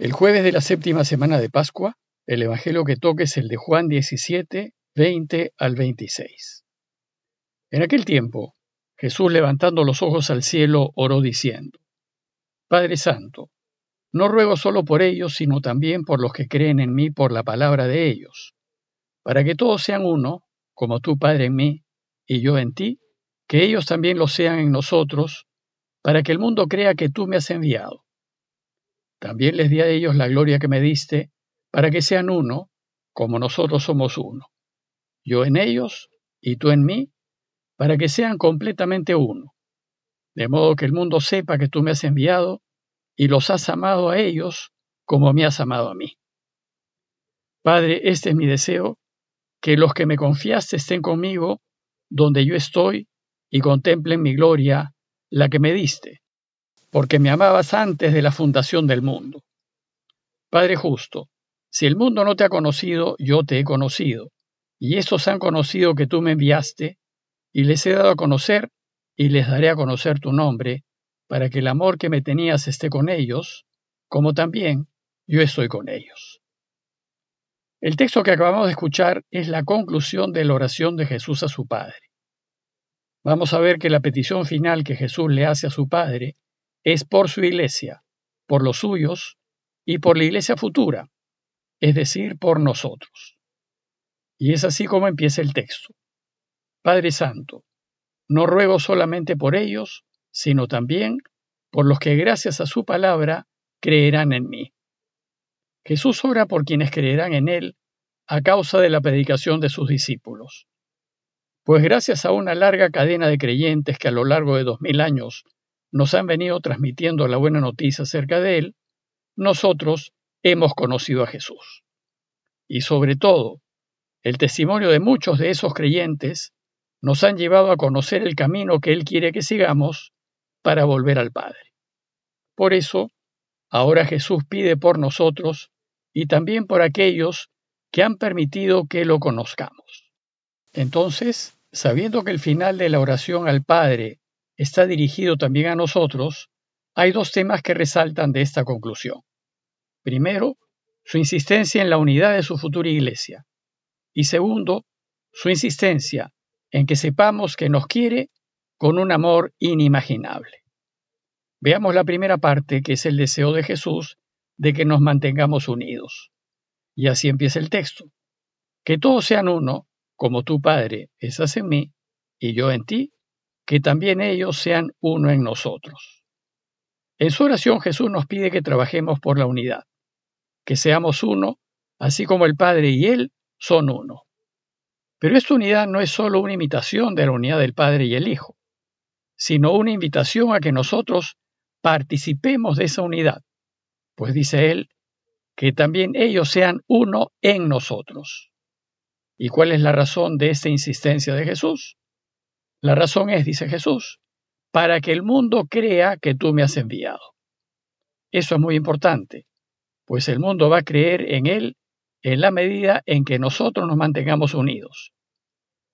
El jueves de la séptima semana de Pascua, el Evangelio que toque es el de Juan 17, 20 al 26. En aquel tiempo, Jesús levantando los ojos al cielo oró diciendo, Padre Santo, no ruego solo por ellos, sino también por los que creen en mí por la palabra de ellos, para que todos sean uno, como tú, Padre, en mí y yo en ti, que ellos también lo sean en nosotros, para que el mundo crea que tú me has enviado. También les di a ellos la gloria que me diste, para que sean uno, como nosotros somos uno. Yo en ellos y tú en mí, para que sean completamente uno. De modo que el mundo sepa que tú me has enviado y los has amado a ellos como me has amado a mí. Padre, este es mi deseo, que los que me confiaste estén conmigo donde yo estoy y contemplen mi gloria, la que me diste, porque me amabas antes de la fundación del mundo. Padre justo, si el mundo no te ha conocido, yo te he conocido, y estos han conocido que tú me enviaste, y les he dado a conocer, y les daré a conocer tu nombre, para que el amor que me tenías esté con ellos, como también yo estoy con ellos. El texto que acabamos de escuchar es la conclusión de la oración de Jesús a su Padre. Vamos a ver que la petición final que Jesús le hace a su Padre es por su iglesia, por los suyos y por la iglesia futura, es decir, por nosotros. Y es así como empieza el texto. Padre Santo, no ruego solamente por ellos, sino también por los que gracias a su palabra creerán en mí. Jesús ora por quienes creerán en Él a causa de la predicación de sus discípulos. Pues gracias a una larga cadena de creyentes que a lo largo de dos mil años nos han venido transmitiendo la buena noticia acerca de Él, nosotros hemos conocido a Jesús. Y sobre todo, el testimonio de muchos de esos creyentes nos han llevado a conocer el camino que Él quiere que sigamos para volver al Padre. Por eso, ahora Jesús pide por nosotros y también por aquellos que han permitido que lo conozcamos. Entonces, sabiendo que el final de la oración al Padre está dirigido también a nosotros, hay dos temas que resaltan de esta conclusión. Primero, su insistencia en la unidad de su futura iglesia. Y segundo, su insistencia en que sepamos que nos quiere con un amor inimaginable. Veamos la primera parte, que es el deseo de Jesús de que nos mantengamos unidos. Y así empieza el texto. Que todos sean uno, como tu Padre estás en mí y yo en ti, que también ellos sean uno en nosotros. En su oración Jesús nos pide que trabajemos por la unidad, que seamos uno, así como el Padre y Él son uno. Pero esta unidad no es solo una imitación de la unidad del Padre y el Hijo, sino una invitación a que nosotros participemos de esa unidad, pues dice Él, que también ellos sean uno en nosotros. ¿Y cuál es la razón de esta insistencia de Jesús? La razón es, dice Jesús, para que el mundo crea que tú me has enviado. Eso es muy importante, pues el mundo va a creer en Él en la medida en que nosotros nos mantengamos unidos.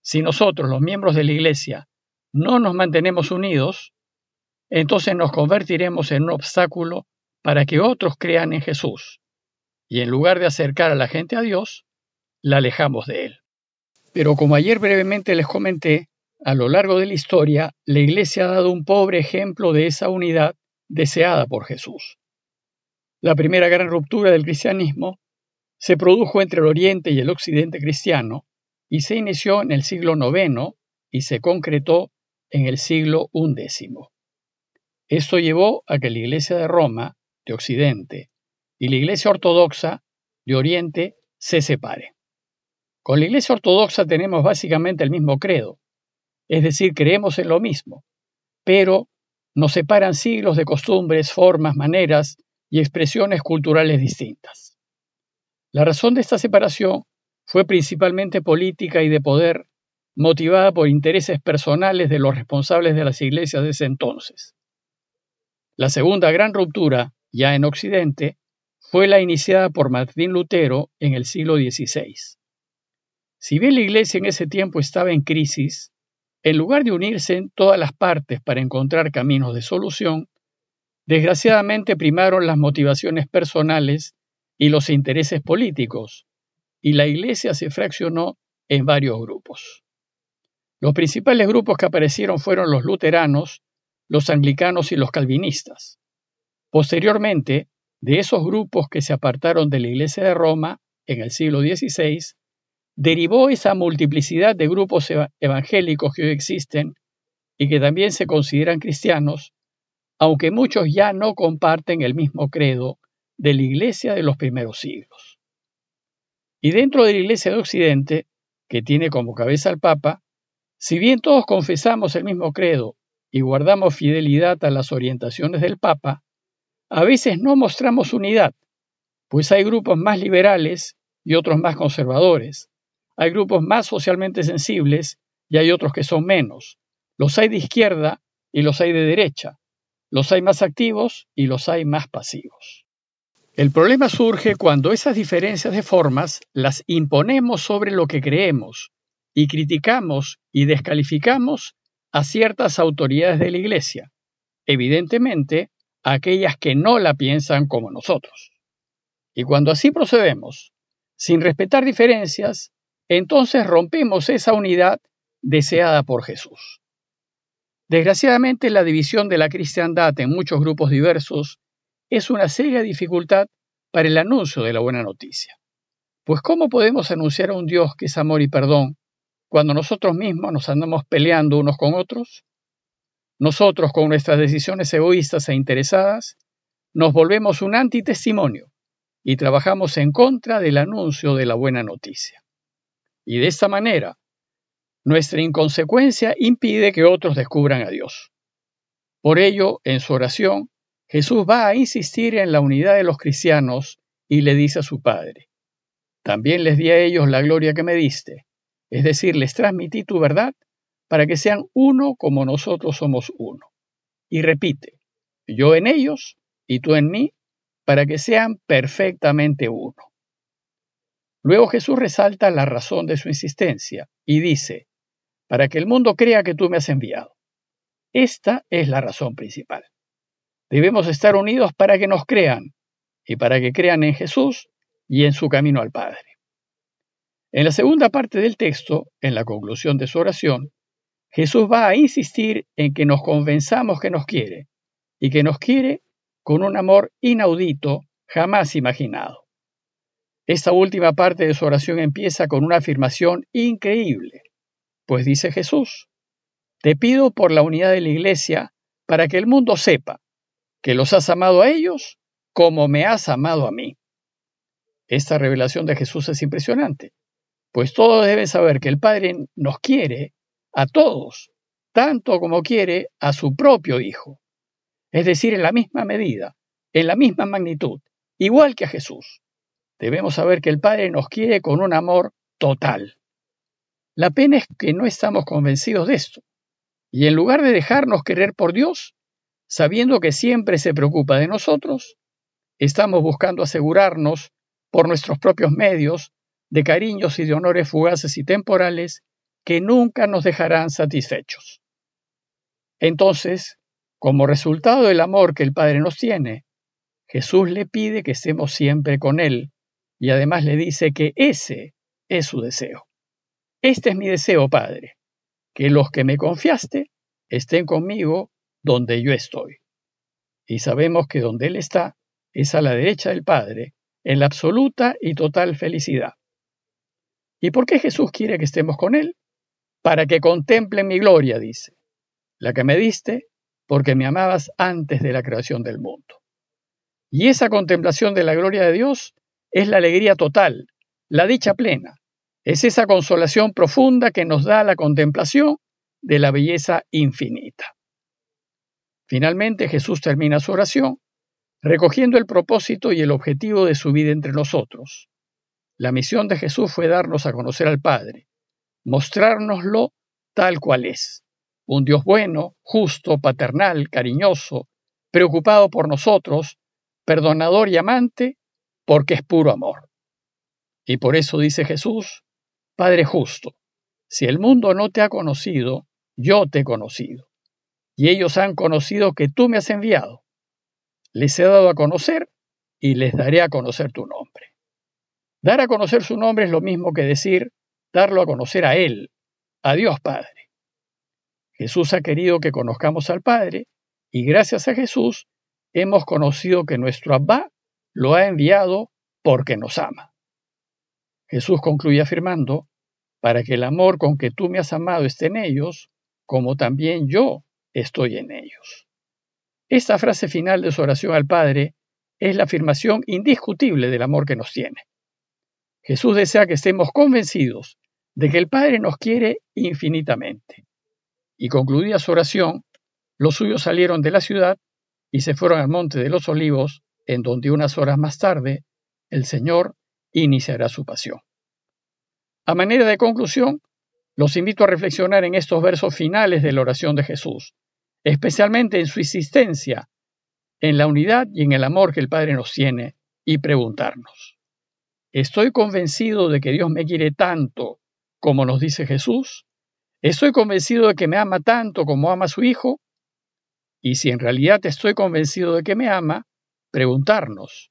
Si nosotros, los miembros de la Iglesia, no nos mantenemos unidos, entonces nos convertiremos en un obstáculo para que otros crean en Jesús. Y en lugar de acercar a la gente a Dios, la alejamos de Él. Pero como ayer brevemente les comenté, a lo largo de la historia, la Iglesia ha dado un pobre ejemplo de esa unidad deseada por Jesús. La primera gran ruptura del cristianismo se produjo entre el Oriente y el Occidente cristiano y se inició en el siglo IX y se concretó en el siglo XI. Esto llevó a que la Iglesia de Roma, de Occidente, y la Iglesia Ortodoxa, de Oriente, se separe. Con la Iglesia Ortodoxa tenemos básicamente el mismo credo, es decir, creemos en lo mismo, pero nos separan siglos de costumbres, formas, maneras y expresiones culturales distintas. La razón de esta separación fue principalmente política y de poder, motivada por intereses personales de los responsables de las iglesias de ese entonces. La segunda gran ruptura, ya en Occidente, fue la iniciada por Martín Lutero en el siglo XVI. Si bien la iglesia en ese tiempo estaba en crisis, en lugar de unirse en todas las partes para encontrar caminos de solución, Desgraciadamente primaron las motivaciones personales y los intereses políticos, y la Iglesia se fraccionó en varios grupos. Los principales grupos que aparecieron fueron los luteranos, los anglicanos y los calvinistas. Posteriormente, de esos grupos que se apartaron de la Iglesia de Roma en el siglo XVI, derivó esa multiplicidad de grupos evangélicos que hoy existen y que también se consideran cristianos, aunque muchos ya no comparten el mismo credo de la Iglesia de los primeros siglos. Y dentro de la Iglesia de Occidente, que tiene como cabeza al Papa, si bien todos confesamos el mismo credo y guardamos fidelidad a las orientaciones del Papa, a veces no mostramos unidad, pues hay grupos más liberales y otros más conservadores, hay grupos más socialmente sensibles y hay otros que son menos, los hay de izquierda y los hay de derecha, los hay más activos y los hay más pasivos. El problema surge cuando esas diferencias de formas las imponemos sobre lo que creemos y criticamos y descalificamos a ciertas autoridades de la Iglesia, evidentemente aquellas que no la piensan como nosotros. Y cuando así procedemos, sin respetar diferencias, entonces rompemos esa unidad deseada por Jesús. Desgraciadamente, la división de la cristiandad en muchos grupos diversos es una seria dificultad para el anuncio de la buena noticia. Pues ¿cómo podemos anunciar a un Dios que es amor y perdón cuando nosotros mismos nos andamos peleando unos con otros? Nosotros, con nuestras decisiones egoístas e interesadas, nos volvemos un antitestimonio y trabajamos en contra del anuncio de la buena noticia. Y de esta manera, nuestra inconsecuencia impide que otros descubran a Dios. Por ello, en su oración, Jesús va a insistir en la unidad de los cristianos y le dice a su Padre, también les di a ellos la gloria que me diste, es decir, les transmití tu verdad para que sean uno como nosotros somos uno. Y repite, yo en ellos y tú en mí, para que sean perfectamente uno. Luego Jesús resalta la razón de su insistencia y dice, para que el mundo crea que tú me has enviado. Esta es la razón principal. Debemos estar unidos para que nos crean y para que crean en Jesús y en su camino al Padre. En la segunda parte del texto, en la conclusión de su oración, Jesús va a insistir en que nos convenzamos que nos quiere y que nos quiere con un amor inaudito, jamás imaginado. Esta última parte de su oración empieza con una afirmación increíble, pues dice Jesús, te pido por la unidad de la Iglesia para que el mundo sepa que los has amado a ellos como me has amado a mí. Esta revelación de Jesús es impresionante, pues todos deben saber que el Padre nos quiere a todos, tanto como quiere a su propio Hijo. Es decir, en la misma medida, en la misma magnitud, igual que a Jesús. Debemos saber que el Padre nos quiere con un amor total. La pena es que no estamos convencidos de esto. Y en lugar de dejarnos querer por Dios, sabiendo que siempre se preocupa de nosotros, estamos buscando asegurarnos, por nuestros propios medios, de cariños y de honores fugaces y temporales que nunca nos dejarán satisfechos. Entonces, como resultado del amor que el Padre nos tiene, Jesús le pide que estemos siempre con Él y además le dice que ese es su deseo. Este es mi deseo, Padre, que los que me confiaste estén conmigo donde yo estoy. Y sabemos que donde Él está es a la derecha del Padre, en la absoluta y total felicidad. ¿Y por qué Jesús quiere que estemos con Él? para que contemplen mi gloria, dice, la que me diste porque me amabas antes de la creación del mundo. Y esa contemplación de la gloria de Dios es la alegría total, la dicha plena, es esa consolación profunda que nos da la contemplación de la belleza infinita. Finalmente Jesús termina su oración recogiendo el propósito y el objetivo de su vida entre nosotros. La misión de Jesús fue darnos a conocer al Padre, mostrárnoslo tal cual es. Un Dios bueno, justo, paternal, cariñoso, preocupado por nosotros, perdonador y amante, porque es puro amor. Y por eso dice Jesús, Padre justo, si el mundo no te ha conocido, yo te he conocido, y ellos han conocido que tú me has enviado. les he dado a conocer y les daré a conocer tu nombre. Dar a conocer su nombre es lo mismo que decir darlo a conocer a Él, a Dios Padre. Jesús ha querido que conozcamos al Padre y gracias a Jesús hemos conocido que nuestro Abba lo ha enviado porque nos ama. Jesús concluye afirmando, para que el amor con que tú me has amado esté en ellos, como también yo estoy en ellos. Esta frase final de su oración al Padre es la afirmación indiscutible del amor que nos tiene. Jesús desea que estemos convencidos de que el Padre nos quiere infinitamente. Y concluida su oración, los suyos salieron de la ciudad y se fueron al monte de los olivos, en donde unas horas más tarde el Señor iniciará su pasión. A manera de conclusión, los invito a reflexionar en estos versos finales de la oración de Jesús, especialmente en su insistencia en la unidad y en el amor que el Padre nos tiene, y preguntarnos, ¿estoy convencido de que Dios me quiere tanto como nos dice Jesús? ¿Estoy convencido de que me ama tanto como ama a su Hijo? Y si en realidad estoy convencido de que me ama, preguntarnos,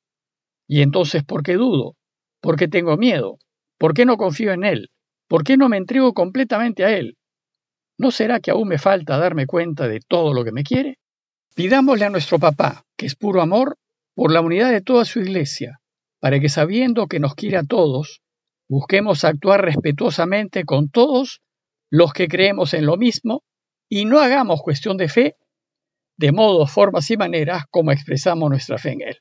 ¿y entonces por qué dudo? ¿Por qué tengo miedo? ¿Por qué no confío en Él? ¿Por qué no me entrego completamente a Él? ¿No será que aún me falta darme cuenta de todo lo que me quiere? Pidámosle a nuestro papá, que es puro amor, por la unidad de toda su iglesia, para que sabiendo que nos quiere a todos, busquemos actuar respetuosamente con todos los que creemos en lo mismo y no hagamos cuestión de fe de modos, formas y maneras como expresamos nuestra fe en Él.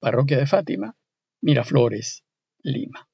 Parroquia de Fátima, Miraflores, Lima.